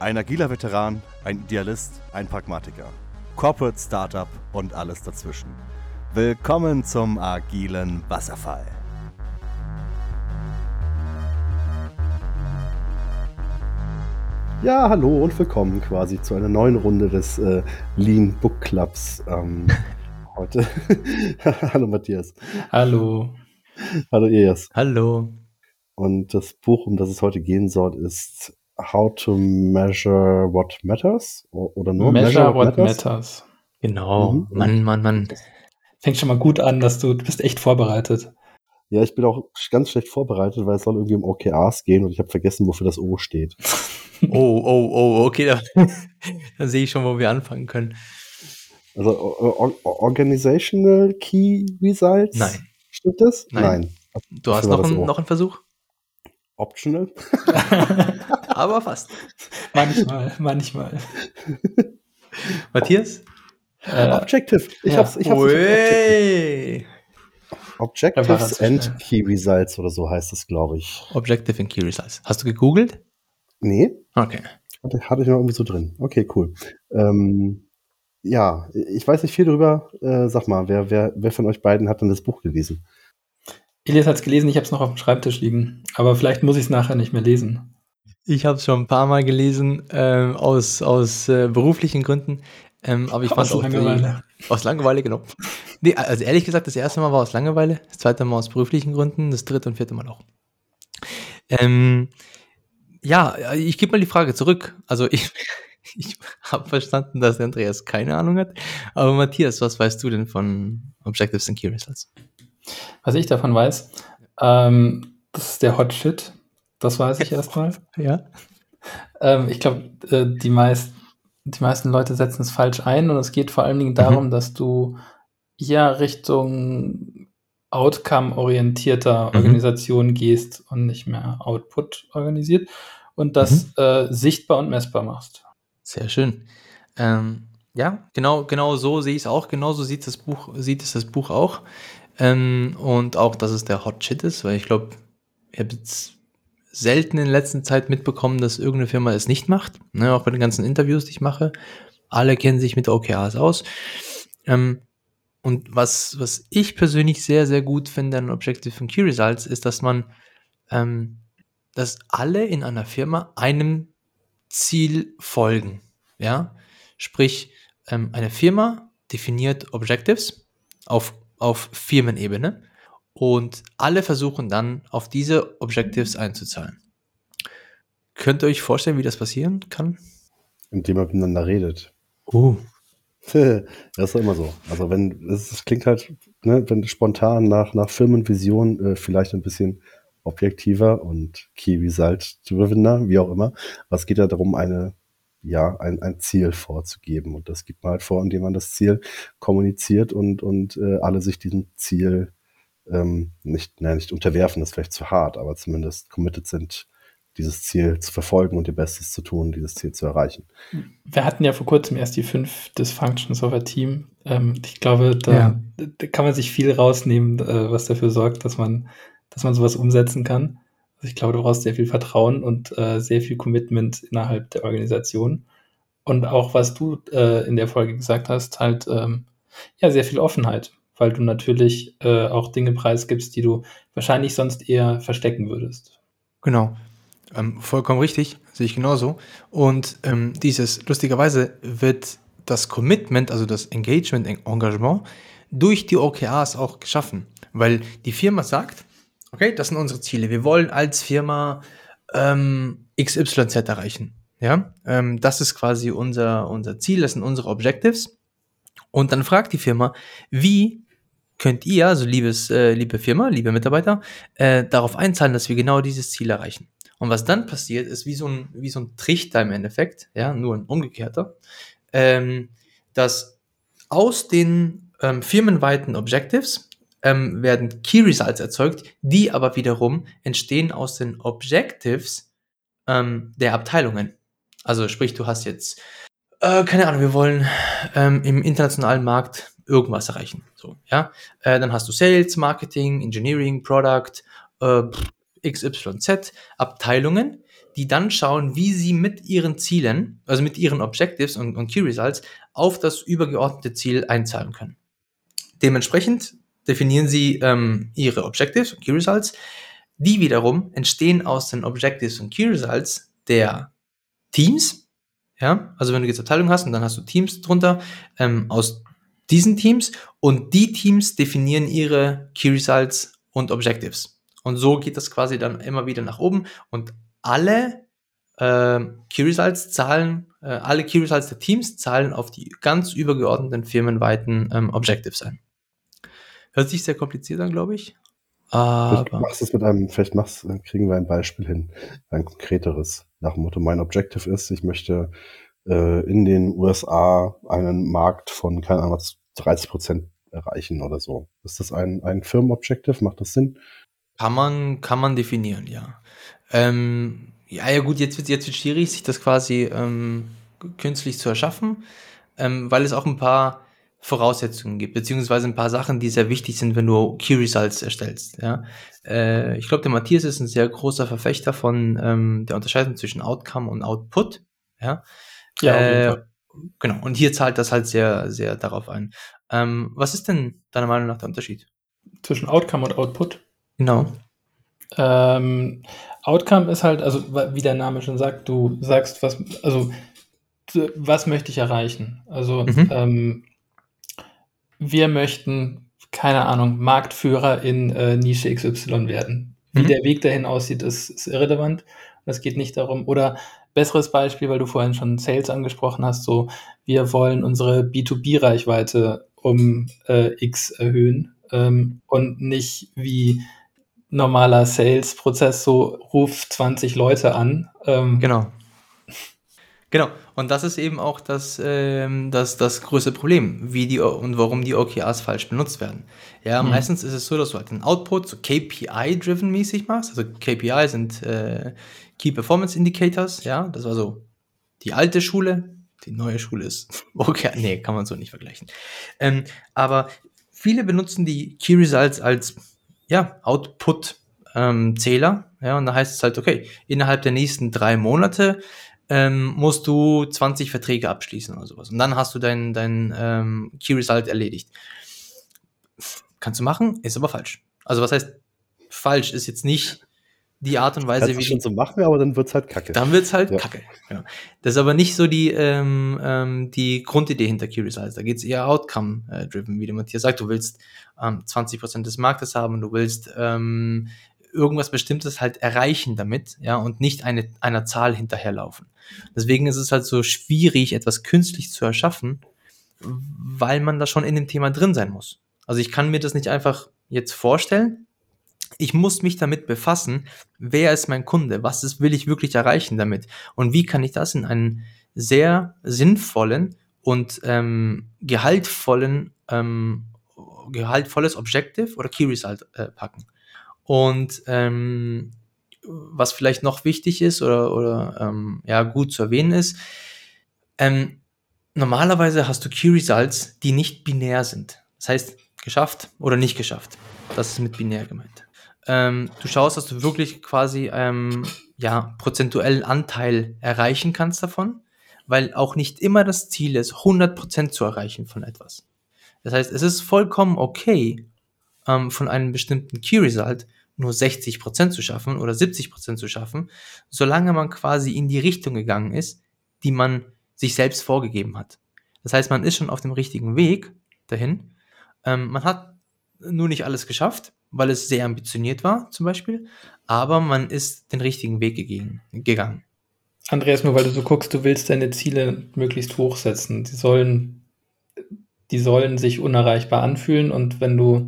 Ein agiler Veteran, ein Idealist, ein Pragmatiker. Corporate Startup und alles dazwischen. Willkommen zum agilen Wasserfall. Ja, hallo und willkommen quasi zu einer neuen Runde des äh, Lean Book Clubs. Ähm, heute. hallo Matthias. Hallo. Hallo Elias. Hallo. Und das Buch, um das es heute gehen soll, ist How to Measure What Matters? Oder nur Measure, measure What, what matters? matters? Genau. Mhm. Mann, Mann, Mann. Fängt schon mal gut an, dass du, du bist echt vorbereitet. Ja, ich bin auch ganz schlecht vorbereitet, weil es soll irgendwie um OKRs gehen und ich habe vergessen, wofür das O steht. oh, oh, oh, okay, da, dann sehe ich schon, wo wir anfangen können. Also Organizational Key Results? Nein. Stimmt das? Nein. Nein. Du hast noch, ein, noch einen Versuch? Optional. Aber fast. Manchmal, manchmal. Matthias? Äh, Objective. Ich ja. hab's, ich hab's. Ui. Objectives and Key Results oder so heißt es, glaube ich. Objective and Key Results. Hast du gegoogelt? Nee. Okay. Hatte, hatte ich noch irgendwie so drin. Okay, cool. Ähm, ja, ich weiß nicht viel darüber. Äh, sag mal, wer, wer, wer von euch beiden hat denn das Buch gelesen? Elias hat es gelesen, ich habe es noch auf dem Schreibtisch liegen. Aber vielleicht muss ich es nachher nicht mehr lesen. Ich habe es schon ein paar Mal gelesen, ähm, aus, aus äh, beruflichen Gründen. Ähm, aber ich fand aus Langeweile. Die, aus Langeweile, genau. Nee, also ehrlich gesagt, das erste Mal war aus Langeweile, das zweite Mal aus beruflichen Gründen, das dritte und vierte Mal auch. Ähm, ja, ich gebe mal die Frage zurück. Also ich, ich habe verstanden, dass Andreas keine Ahnung hat. Aber Matthias, was weißt du denn von Objectives and Key Results? Was ich davon weiß, ähm, das ist der Hot Shit. Das weiß ich erstmal. Ja. Ähm, ich glaube, äh, die, meist, die meisten Leute setzen es falsch ein und es geht vor allen Dingen darum, mhm. dass du ja Richtung Outcome-orientierter mhm. Organisation gehst und nicht mehr Output organisiert und das mhm. äh, sichtbar und messbar machst. Sehr schön. Ähm, ja, genau, genau so sehe ich es auch. Genauso sieht das Buch, sieht es das Buch auch. Ähm, und auch, dass es der Hot Shit ist, weil ich glaube, ich habe jetzt selten in letzter Zeit mitbekommen, dass irgendeine Firma es nicht macht. Ne, auch bei den ganzen Interviews, die ich mache. Alle kennen sich mit OKRs aus. Ähm, und was, was ich persönlich sehr, sehr gut finde an Objective and Key Results, ist, dass man, ähm, dass alle in einer Firma einem Ziel folgen. Ja, sprich, ähm, eine Firma definiert Objectives auf auf Firmenebene und alle versuchen dann auf diese Objectives einzuzahlen. Könnt ihr euch vorstellen, wie das passieren kann? Indem man miteinander redet. Uh. das ist immer so. Also wenn, es klingt halt, ne, wenn spontan nach, nach Firmenvision äh, vielleicht ein bisschen objektiver und Key Result drivener, wie auch immer. Aber es geht ja darum, eine ja, ein, ein Ziel vorzugeben. Und das gibt man halt vor, indem man das Ziel kommuniziert und, und äh, alle sich diesem Ziel ähm, nicht, nein, nicht unterwerfen, das ist vielleicht zu hart, aber zumindest committed sind, dieses Ziel zu verfolgen und ihr Bestes zu tun, dieses Ziel zu erreichen. Wir hatten ja vor kurzem erst die fünf Dysfunctions of a Team. Ähm, ich glaube, da, ja. da, kann man sich viel rausnehmen, äh, was dafür sorgt, dass man, dass man sowas umsetzen kann. Also ich glaube, du brauchst sehr viel Vertrauen und äh, sehr viel Commitment innerhalb der Organisation. Und auch, was du äh, in der Folge gesagt hast, halt ähm, ja sehr viel Offenheit, weil du natürlich äh, auch Dinge preisgibst, die du wahrscheinlich sonst eher verstecken würdest. Genau. Ähm, vollkommen richtig, sehe ich genauso. Und ähm, dieses, lustigerweise wird das Commitment, also das Engagement, Engagement, durch die OKRs auch geschaffen. Weil die Firma sagt, Okay, das sind unsere Ziele. Wir wollen als Firma ähm, XYZ erreichen. Ja, ähm, das ist quasi unser, unser Ziel, das sind unsere Objectives. Und dann fragt die Firma, wie könnt ihr, also liebes, äh, liebe Firma, liebe Mitarbeiter, äh, darauf einzahlen, dass wir genau dieses Ziel erreichen. Und was dann passiert, ist wie so ein, wie so ein Trichter im Endeffekt, ja, nur ein umgekehrter, ähm, dass aus den ähm, firmenweiten Objectives ähm, werden Key Results erzeugt, die aber wiederum entstehen aus den Objectives ähm, der Abteilungen. Also sprich, du hast jetzt, äh, keine Ahnung, wir wollen ähm, im internationalen Markt irgendwas erreichen. So, ja. Äh, dann hast du Sales, Marketing, Engineering, Product, äh, XYZ, Abteilungen, die dann schauen, wie sie mit ihren Zielen, also mit ihren Objectives und, und Key Results auf das übergeordnete Ziel einzahlen können. Dementsprechend definieren sie ähm, ihre Objectives und Key Results. Die wiederum entstehen aus den Objectives und Key Results der Teams. Ja, also wenn du jetzt Abteilung hast und dann hast du Teams drunter ähm, aus diesen Teams und die Teams definieren ihre Key Results und Objectives. Und so geht das quasi dann immer wieder nach oben und alle äh, Key Results zahlen, äh, alle Key Results der Teams zahlen auf die ganz übergeordneten firmenweiten ähm, Objectives ein. Hört sich sehr kompliziert an, glaube ich. Aber vielleicht machst es mit einem, vielleicht machst, kriegen wir ein Beispiel hin, ein konkreteres. Nach dem Motto, mein Objective ist, ich möchte äh, in den USA einen Markt von, keine Ahnung, 30 Prozent erreichen oder so. Ist das ein, ein Firmenobjective? Macht das Sinn? Kann man, kann man definieren, ja. Ähm, ja, ja gut, jetzt wird jetzt wird schwierig, sich das quasi ähm, künstlich zu erschaffen, ähm, weil es auch ein paar Voraussetzungen gibt, beziehungsweise ein paar Sachen, die sehr wichtig sind, wenn du Key Results erstellst. Ja? Äh, ich glaube, der Matthias ist ein sehr großer Verfechter von ähm, der Unterscheidung zwischen Outcome und Output. Ja, ja äh, genau. Und hier zahlt das halt sehr, sehr darauf ein. Ähm, was ist denn deiner Meinung nach der Unterschied? Zwischen Outcome und Output? Genau. Ähm, Outcome ist halt, also wie der Name schon sagt, du sagst, was, also was möchte ich erreichen? Also mhm. ähm, wir möchten, keine Ahnung, Marktführer in äh, Nische XY werden. Wie mhm. der Weg dahin aussieht, ist, ist irrelevant. Es geht nicht darum, oder besseres Beispiel, weil du vorhin schon Sales angesprochen hast, so wir wollen unsere B2B-Reichweite um äh, X erhöhen ähm, und nicht wie normaler Sales-Prozess so ruf 20 Leute an. Ähm, genau. Genau, und das ist eben auch das, ähm, das, das größte Problem, wie die und warum die OKRs falsch benutzt werden. Ja, mhm. meistens ist es so, dass du halt den Output so KPI-driven mäßig machst. Also KPI sind äh, Key Performance Indicators, ja, das war so die alte Schule. Die neue Schule ist okay, nee, kann man so nicht vergleichen. Ähm, aber viele benutzen die Key Results als ja, Output-Zähler. Ähm, ja, und da heißt es halt, okay, innerhalb der nächsten drei Monate ähm, musst du 20 Verträge abschließen oder sowas. Und dann hast du dein, dein ähm, Key Result erledigt. Kannst du machen, ist aber falsch. Also was heißt falsch? Ist jetzt nicht die Art und Weise, Kannst wie. schon so machen, aber dann wird's halt kacke. Dann wird's halt ja. kacke. Ja. Das ist aber nicht so die, ähm, ähm, die Grundidee hinter Key Results. Da geht's eher Outcome-driven, wie der Matthias sagt. Du willst ähm, 20% des Marktes haben, du willst ähm, irgendwas Bestimmtes halt erreichen damit, ja, und nicht eine, einer Zahl hinterherlaufen. Deswegen ist es halt so schwierig, etwas künstlich zu erschaffen, weil man da schon in dem Thema drin sein muss. Also ich kann mir das nicht einfach jetzt vorstellen. Ich muss mich damit befassen, wer ist mein Kunde, was ist, will ich wirklich erreichen damit und wie kann ich das in einen sehr sinnvollen und ähm, gehaltvollen, ähm, gehaltvolles Objective oder Key Result äh, packen. Und ähm, was vielleicht noch wichtig ist oder, oder ähm, ja, gut zu erwähnen ist, ähm, normalerweise hast du Key Results, die nicht binär sind. Das heißt, geschafft oder nicht geschafft. Das ist mit binär gemeint. Ähm, du schaust, dass du wirklich quasi ähm, ja, prozentuellen Anteil erreichen kannst davon, weil auch nicht immer das Ziel ist, 100% zu erreichen von etwas. Das heißt, es ist vollkommen okay, ähm, von einem bestimmten Key Result nur 60% zu schaffen oder 70% zu schaffen, solange man quasi in die Richtung gegangen ist, die man sich selbst vorgegeben hat. Das heißt, man ist schon auf dem richtigen Weg dahin. Ähm, man hat nur nicht alles geschafft, weil es sehr ambitioniert war, zum Beispiel, aber man ist den richtigen Weg gegangen. Andreas, nur weil du so guckst, du willst deine Ziele möglichst hoch setzen. Die sollen, die sollen sich unerreichbar anfühlen und wenn du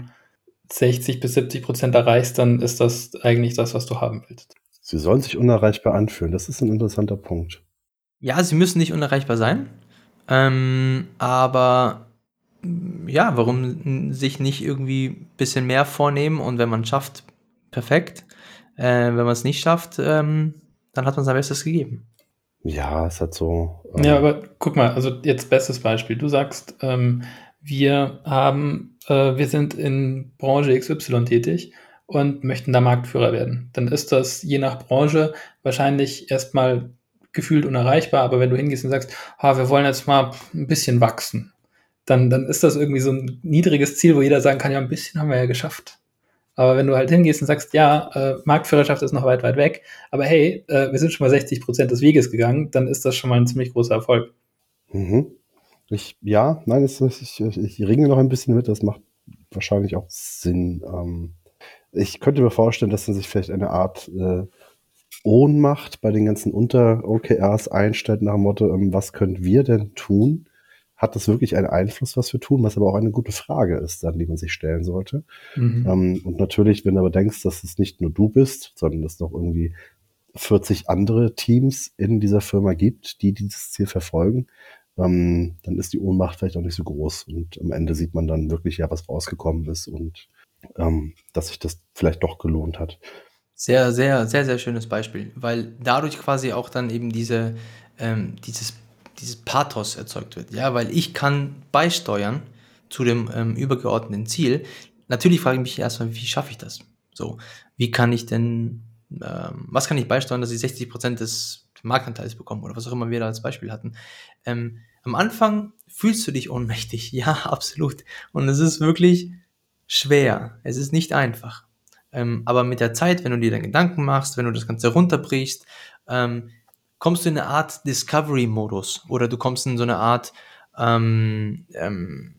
60 bis 70 Prozent erreichst, dann ist das eigentlich das, was du haben willst. Sie sollen sich unerreichbar anfühlen. Das ist ein interessanter Punkt. Ja, sie müssen nicht unerreichbar sein. Ähm, aber ja, warum sich nicht irgendwie ein bisschen mehr vornehmen und wenn man es schafft, perfekt. Äh, wenn man es nicht schafft, ähm, dann hat man sein Bestes gegeben. Ja, es hat so. Ähm ja, aber guck mal, also jetzt bestes Beispiel. Du sagst, ähm, wir haben, äh, wir sind in Branche XY tätig und möchten da Marktführer werden. Dann ist das je nach Branche wahrscheinlich erstmal gefühlt unerreichbar, aber wenn du hingehst und sagst, ah, wir wollen jetzt mal ein bisschen wachsen, dann, dann ist das irgendwie so ein niedriges Ziel, wo jeder sagen kann, ja, ein bisschen haben wir ja geschafft. Aber wenn du halt hingehst und sagst, ja, äh, Marktführerschaft ist noch weit, weit weg, aber hey, äh, wir sind schon mal 60 Prozent des Weges gegangen, dann ist das schon mal ein ziemlich großer Erfolg. Mhm. Ich, ja, nein, es, ich, ich, ich ringe noch ein bisschen mit, das macht wahrscheinlich auch Sinn. Ähm, ich könnte mir vorstellen, dass man sich vielleicht eine Art äh, Ohnmacht bei den ganzen Unter-OKRs einstellt nach dem Motto, ähm, was können wir denn tun? Hat das wirklich einen Einfluss, was wir tun? Was aber auch eine gute Frage ist, dann, die man sich stellen sollte. Mhm. Ähm, und natürlich, wenn du aber denkst, dass es nicht nur du bist, sondern dass noch irgendwie 40 andere Teams in dieser Firma gibt, die dieses Ziel verfolgen, ähm, dann ist die Ohnmacht vielleicht auch nicht so groß. Und am Ende sieht man dann wirklich ja, was rausgekommen ist und ähm, dass sich das vielleicht doch gelohnt hat. Sehr, sehr, sehr, sehr schönes Beispiel, weil dadurch quasi auch dann eben diese, ähm, dieses, dieses Pathos erzeugt wird. Ja, weil ich kann beisteuern zu dem ähm, übergeordneten Ziel. Natürlich frage ich mich erstmal, wie schaffe ich das? So, wie kann ich denn, ähm, was kann ich beisteuern, dass ich 60 Prozent des Marktanteils bekomme oder was auch immer wir da als Beispiel hatten. Ähm, am Anfang fühlst du dich ohnmächtig, ja, absolut. Und es ist wirklich schwer. Es ist nicht einfach. Ähm, aber mit der Zeit, wenn du dir dann Gedanken machst, wenn du das Ganze runterbrichst, ähm, kommst du in eine Art Discovery-Modus oder du kommst in so eine Art ähm, ähm,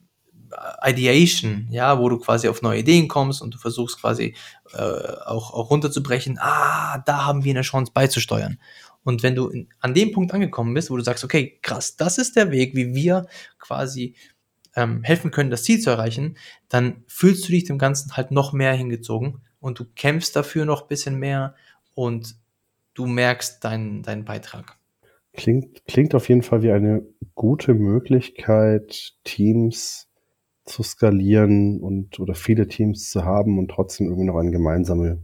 Ideation, ja, wo du quasi auf neue Ideen kommst und du versuchst quasi äh, auch, auch runterzubrechen, ah, da haben wir eine Chance beizusteuern. Und wenn du in, an dem Punkt angekommen bist, wo du sagst, okay, krass, das ist der Weg, wie wir quasi ähm, helfen können, das Ziel zu erreichen, dann fühlst du dich dem Ganzen halt noch mehr hingezogen und du kämpfst dafür noch ein bisschen mehr und du merkst deinen, deinen Beitrag. Klingt, klingt auf jeden Fall wie eine gute Möglichkeit, Teams zu skalieren und oder viele Teams zu haben und trotzdem irgendwie noch eine gemeinsame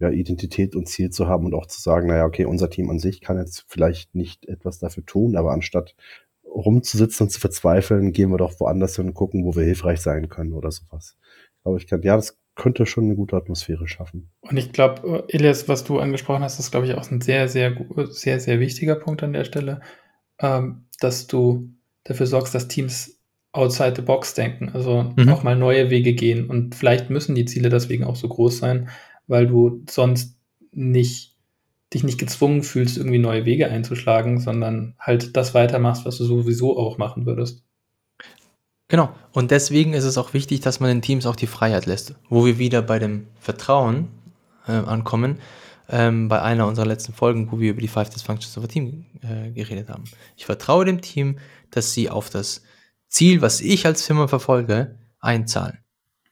ja, Identität und Ziel zu haben und auch zu sagen, naja, okay, unser Team an sich kann jetzt vielleicht nicht etwas dafür tun, aber anstatt rumzusitzen und zu verzweifeln, gehen wir doch woanders hin und gucken, wo wir hilfreich sein können oder sowas. Aber ich kann, ja, das könnte schon eine gute Atmosphäre schaffen. Und ich glaube, Elias, was du angesprochen hast, ist, glaube ich, auch ein sehr, sehr, sehr, sehr wichtiger Punkt an der Stelle, ähm, dass du dafür sorgst, dass Teams outside the box denken, also mhm. auch mal neue Wege gehen. Und vielleicht müssen die Ziele deswegen auch so groß sein, weil du sonst nicht dich nicht gezwungen fühlst, irgendwie neue Wege einzuschlagen, sondern halt das weitermachst, was du sowieso auch machen würdest. Genau. Und deswegen ist es auch wichtig, dass man den Teams auch die Freiheit lässt. Wo wir wieder bei dem Vertrauen äh, ankommen, ähm, bei einer unserer letzten Folgen, wo wir über die Five Dysfunctions of a Team äh, geredet haben. Ich vertraue dem Team, dass sie auf das Ziel, was ich als Firma verfolge, einzahlen.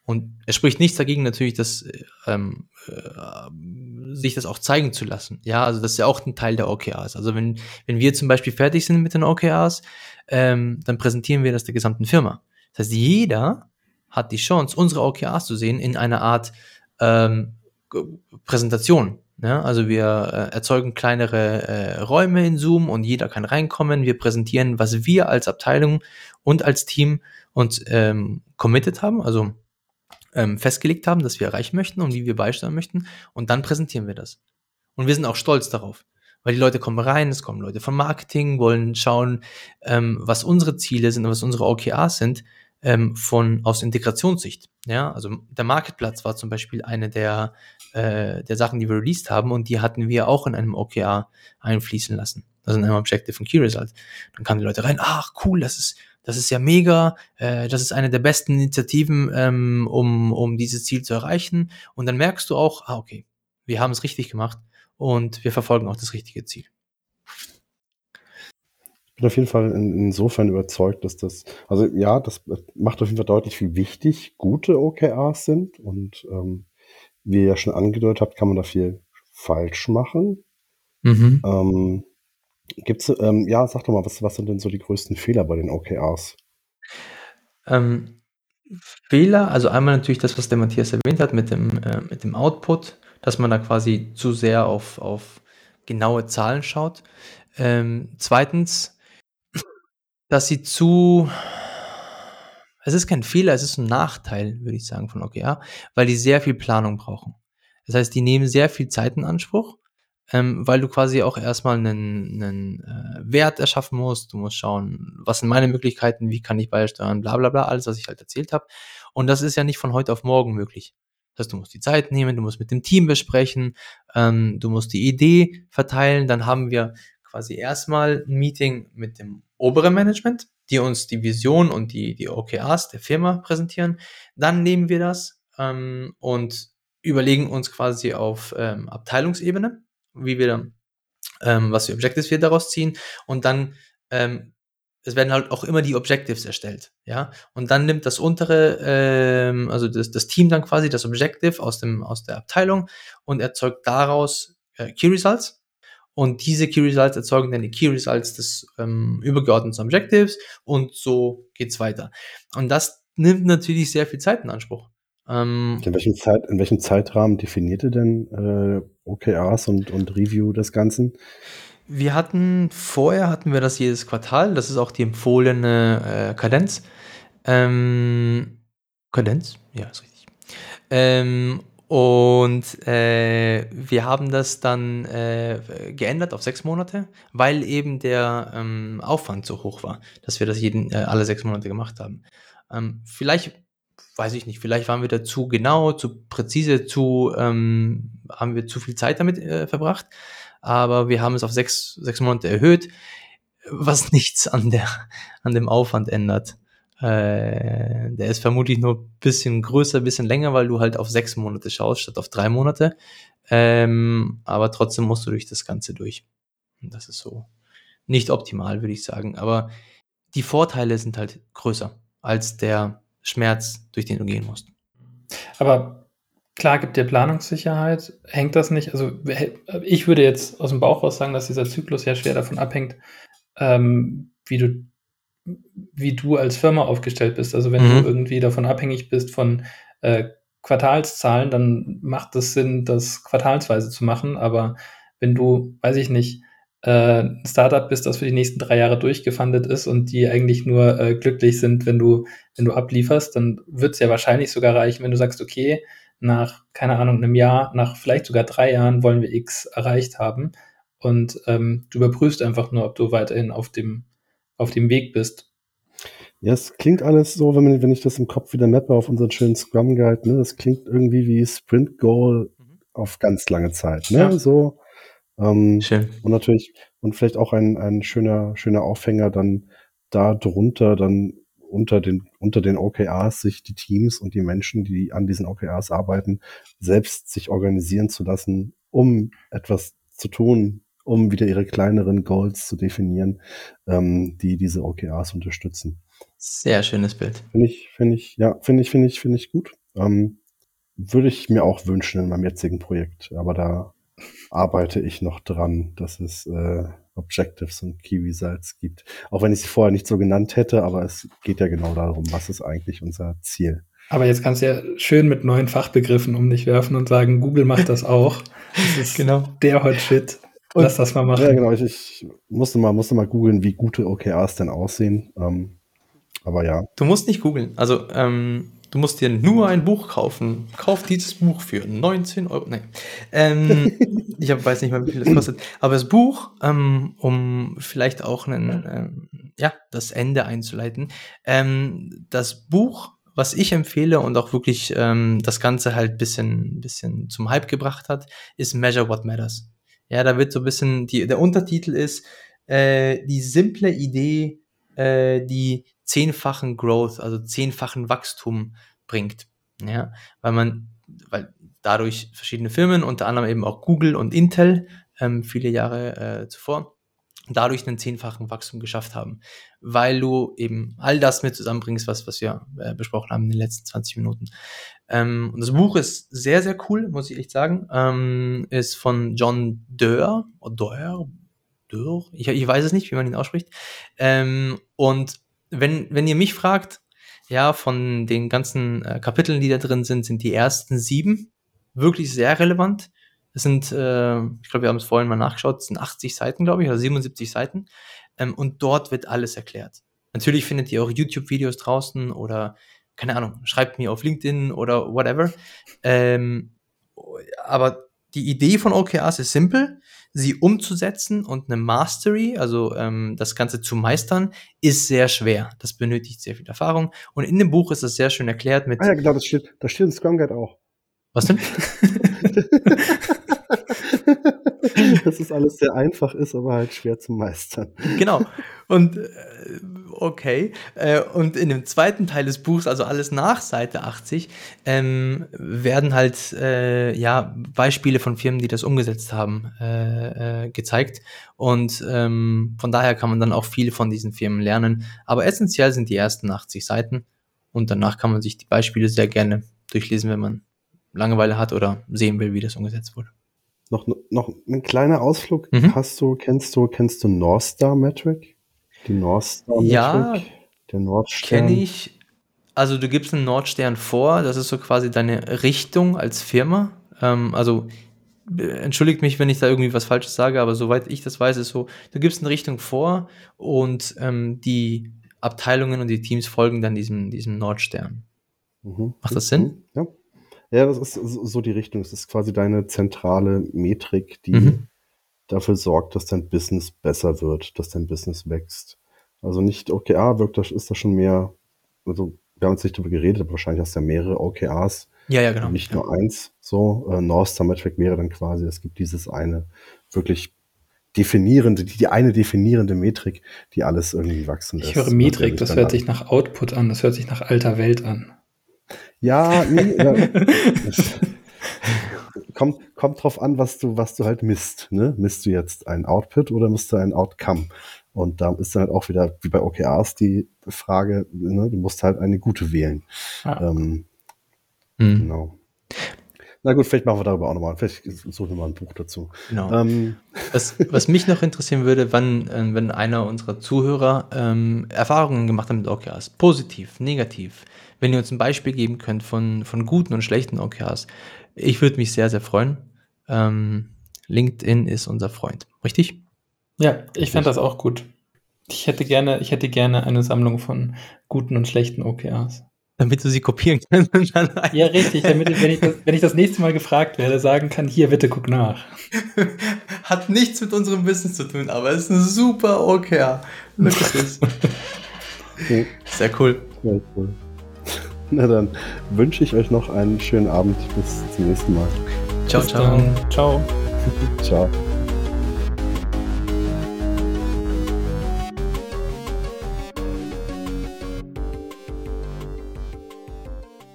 Und es spricht nichts dagegen, natürlich, dass, ähm, äh, sich das auch zeigen zu lassen. Ja, also das ist ja auch ein Teil der OKRs. Also wenn, wenn wir zum Beispiel fertig sind mit den OKRs, ähm, dann präsentieren wir das der gesamten Firma. Das heißt, jeder hat die Chance, unsere OKRs zu sehen in einer Art ähm, Präsentation. Ja, also wir äh, erzeugen kleinere äh, Räume in Zoom und jeder kann reinkommen. Wir präsentieren, was wir als Abteilung und als Team uns ähm, committed haben, also ähm, festgelegt haben, dass wir erreichen möchten und wie wir beisteuern möchten. Und dann präsentieren wir das. Und wir sind auch stolz darauf. Weil die Leute kommen rein, es kommen Leute vom Marketing, wollen schauen, ähm, was unsere Ziele sind und was unsere OKRs sind ähm, von aus Integrationssicht. Ja, also der Marketplatz war zum Beispiel eine der, äh, der Sachen, die wir released haben und die hatten wir auch in einem OKR einfließen lassen. Also in einem Objective und Key Result. Dann kamen die Leute rein, ach cool, das ist, das ist ja mega, äh, das ist eine der besten Initiativen, ähm, um, um dieses Ziel zu erreichen. Und dann merkst du auch, ah, okay, wir haben es richtig gemacht und wir verfolgen auch das richtige Ziel. Ich bin auf jeden Fall in, insofern überzeugt, dass das, also ja, das macht auf jeden Fall deutlich, wie wichtig gute OKRs sind und ähm, wie ihr ja schon angedeutet habt, kann man da viel falsch machen. Mhm. Ähm, gibt's, ähm, ja, sag doch mal, was, was sind denn so die größten Fehler bei den OKRs? Ähm, Fehler, also einmal natürlich das, was der Matthias erwähnt hat mit dem, äh, mit dem Output dass man da quasi zu sehr auf, auf genaue Zahlen schaut. Ähm, zweitens, dass sie zu, es ist kein Fehler, es ist ein Nachteil, würde ich sagen, von OKR, weil die sehr viel Planung brauchen. Das heißt, die nehmen sehr viel Zeit in Anspruch, ähm, weil du quasi auch erstmal einen, einen äh, Wert erschaffen musst. Du musst schauen, was sind meine Möglichkeiten, wie kann ich beisteuern, bla bla bla, alles, was ich halt erzählt habe. Und das ist ja nicht von heute auf morgen möglich. Das heißt, du musst die Zeit nehmen, du musst mit dem Team besprechen, ähm, du musst die Idee verteilen. Dann haben wir quasi erstmal ein Meeting mit dem oberen Management, die uns die Vision und die, die OKRs der Firma präsentieren. Dann nehmen wir das ähm, und überlegen uns quasi auf ähm, Abteilungsebene, wie wir ähm, was für Objectives wir daraus ziehen. Und dann ähm, es werden halt auch immer die Objectives erstellt, ja. Und dann nimmt das untere, ähm, also das, das Team dann quasi das Objective aus dem aus der Abteilung und erzeugt daraus äh, Key Results. Und diese Key Results erzeugen dann die Key Results des ähm, übergeordneten Objectives und so geht's weiter. Und das nimmt natürlich sehr viel Zeit in Anspruch. Ähm, in, welchem Zeit, in welchem Zeitrahmen definiert ihr denn äh, OKRs und, und Review des Ganzen? Wir hatten vorher hatten wir das jedes Quartal. Das ist auch die empfohlene äh, Kadenz. Ähm, Kadenz? Ja, ist richtig. Ähm, und äh, wir haben das dann äh, geändert auf sechs Monate, weil eben der ähm, Aufwand so hoch war, dass wir das jeden, äh, alle sechs Monate gemacht haben. Ähm, vielleicht, weiß ich nicht, vielleicht waren wir da zu genau, zu präzise, zu, ähm, haben wir zu viel Zeit damit äh, verbracht aber wir haben es auf sechs, sechs Monate erhöht, was nichts an, der, an dem Aufwand ändert. Äh, der ist vermutlich nur ein bisschen größer, ein bisschen länger, weil du halt auf sechs Monate schaust, statt auf drei Monate. Ähm, aber trotzdem musst du durch das Ganze durch. Und das ist so nicht optimal, würde ich sagen. Aber die Vorteile sind halt größer als der Schmerz, durch den du gehen musst. Aber Klar gibt dir Planungssicherheit. Hängt das nicht? Also ich würde jetzt aus dem Bauch raus sagen, dass dieser Zyklus ja schwer davon abhängt, ähm, wie du wie du als Firma aufgestellt bist. Also wenn mhm. du irgendwie davon abhängig bist von äh, Quartalszahlen, dann macht es Sinn, das quartalsweise zu machen. Aber wenn du, weiß ich nicht, äh, ein Startup bist, das für die nächsten drei Jahre durchgefundet ist und die eigentlich nur äh, glücklich sind, wenn du, wenn du ablieferst, dann wird es ja wahrscheinlich sogar reichen, wenn du sagst, okay, nach, keine Ahnung, einem Jahr, nach vielleicht sogar drei Jahren wollen wir X erreicht haben. Und ähm, du überprüfst einfach nur, ob du weiterhin auf dem, auf dem Weg bist. Ja, es klingt alles so, wenn, man, wenn ich das im Kopf wieder mappe auf unseren schönen Scrum Guide, ne, das klingt irgendwie wie Sprint Goal mhm. auf ganz lange Zeit, ne, ja. so. Ähm, Schön. Und natürlich, und vielleicht auch ein, ein schöner, schöner Aufhänger dann da drunter dann unter den, unter den OKRs sich die Teams und die Menschen, die an diesen OKRs arbeiten, selbst sich organisieren zu lassen, um etwas zu tun, um wieder ihre kleineren Goals zu definieren, ähm, die diese OKRs unterstützen. Sehr schönes Bild. Finde ich, finde ich, ja, finde ich, finde ich, finde ich gut. Ähm, würde ich mir auch wünschen in meinem jetzigen Projekt, aber da arbeite ich noch dran, dass es äh, Objectives und Key Results gibt. Auch wenn ich sie vorher nicht so genannt hätte, aber es geht ja genau darum, was ist eigentlich unser Ziel. Aber jetzt kannst du ja schön mit neuen Fachbegriffen um dich werfen und sagen, Google macht das auch. Das ist genau. der Hot Shit. Lass das mal machen. Ja, genau. Ich, ich musste mal, musste mal googeln, wie gute OKRs denn aussehen. Ähm, aber ja. Du musst nicht googeln. Also, ähm, Du musst dir nur ein Buch kaufen. Kauf dieses Buch für 19 Euro. Nein. Ähm, ich hab, weiß nicht mal, wie viel das kostet. Aber das Buch, ähm, um vielleicht auch einen, ähm, ja, das Ende einzuleiten. Ähm, das Buch, was ich empfehle und auch wirklich ähm, das Ganze halt bisschen, bisschen zum Hype gebracht hat, ist Measure What Matters. Ja, da wird so ein bisschen, die, der Untertitel ist äh, die simple Idee, äh, die zehnfachen Growth, also zehnfachen Wachstum bringt. Ja, weil man, weil dadurch verschiedene Firmen, unter anderem eben auch Google und Intel, ähm, viele Jahre äh, zuvor, dadurch einen zehnfachen Wachstum geschafft haben, weil du eben all das mit zusammenbringst, was, was wir äh, besprochen haben in den letzten 20 Minuten. Ähm, und das Buch ist sehr, sehr cool, muss ich echt sagen. Ähm, ist von John Doerr, Doerr, Doerr, ich, ich weiß es nicht, wie man ihn ausspricht. Ähm, und wenn, wenn ihr mich fragt, ja, von den ganzen äh, Kapiteln, die da drin sind, sind die ersten sieben wirklich sehr relevant. Es sind, äh, ich glaube, wir haben es vorhin mal nachgeschaut, es sind 80 Seiten, glaube ich, oder 77 Seiten. Ähm, und dort wird alles erklärt. Natürlich findet ihr auch YouTube-Videos draußen oder, keine Ahnung, schreibt mir auf LinkedIn oder whatever. Ähm, aber die Idee von OKRs ist simpel, sie umzusetzen und eine Mastery, also ähm, das Ganze zu meistern, ist sehr schwer. Das benötigt sehr viel Erfahrung. Und in dem Buch ist das sehr schön erklärt mit. Ah ja, genau, das steht, das steht in Scrum Guide auch. Was denn? dass es alles sehr einfach ist, aber halt schwer zu meistern. Genau. Und äh, okay. Äh, und in dem zweiten Teil des Buchs, also alles nach Seite 80, ähm, werden halt äh, ja Beispiele von Firmen, die das umgesetzt haben, äh, äh, gezeigt. Und ähm, von daher kann man dann auch viel von diesen Firmen lernen. Aber essentiell sind die ersten 80 Seiten und danach kann man sich die Beispiele sehr gerne durchlesen, wenn man Langeweile hat oder sehen will, wie das umgesetzt wurde. Noch, noch ein kleiner Ausflug. Mhm. Hast du, kennst du, kennst du North Star Metric? Die North Star Metric? Ja, der Nordstern. Kenne ich. Also du gibst einen Nordstern vor, das ist so quasi deine Richtung als Firma. Ähm, also entschuldigt mich, wenn ich da irgendwie was Falsches sage, aber soweit ich das weiß, ist so, du gibst eine Richtung vor und ähm, die Abteilungen und die Teams folgen dann diesem, diesem Nordstern. Mhm. Macht das Sinn? Ja. Ja, das ist so die Richtung. Es ist quasi deine zentrale Metrik, die mhm. dafür sorgt, dass dein Business besser wird, dass dein Business wächst. Also nicht OKR wirkt das, ist das schon mehr, also wir haben jetzt nicht darüber geredet, aber wahrscheinlich hast du ja mehrere OKRs. Ja, ja, genau. Nicht ja. nur eins. So, äh, North Star Metric wäre dann quasi, es gibt dieses eine wirklich definierende, die, die eine definierende Metrik, die alles irgendwie wachsen lässt. Ich höre Metrik, das hört sich nach Output an, das hört sich nach alter Welt an. Ja, nee, ja, kommt, kommt drauf an, was du, was du halt misst. Ne? Misst du jetzt ein Output oder misst du ein Outcome? Und da ist dann halt auch wieder, wie bei OKRs, die Frage, ne? du musst halt eine gute wählen. Ah. Ähm, hm. Genau. Na gut, vielleicht machen wir darüber auch nochmal. Vielleicht suchen wir mal ein Buch dazu. Genau. Ähm. Was, was mich noch interessieren würde, wann, äh, wenn einer unserer Zuhörer ähm, Erfahrungen gemacht hat mit OKRs, positiv, negativ, wenn ihr uns ein Beispiel geben könnt von, von guten und schlechten OKRs. Ich würde mich sehr, sehr freuen. Ähm, LinkedIn ist unser Freund, richtig? Ja, ich fände das auch gut. Ich hätte gerne, ich hätte gerne eine Sammlung von guten und schlechten OKRs. Damit du sie kopieren kannst. ja, richtig, damit ich, wenn, ich das, wenn ich das nächste Mal gefragt werde, sagen kann, hier, bitte guck nach. Hat nichts mit unserem Business zu tun, aber es ist ein super OKR. Wirklich. Sehr cool. Sehr cool. Na dann wünsche ich euch noch einen schönen Abend. Bis zum nächsten Mal. Ciao, ciao. Ciao. ciao.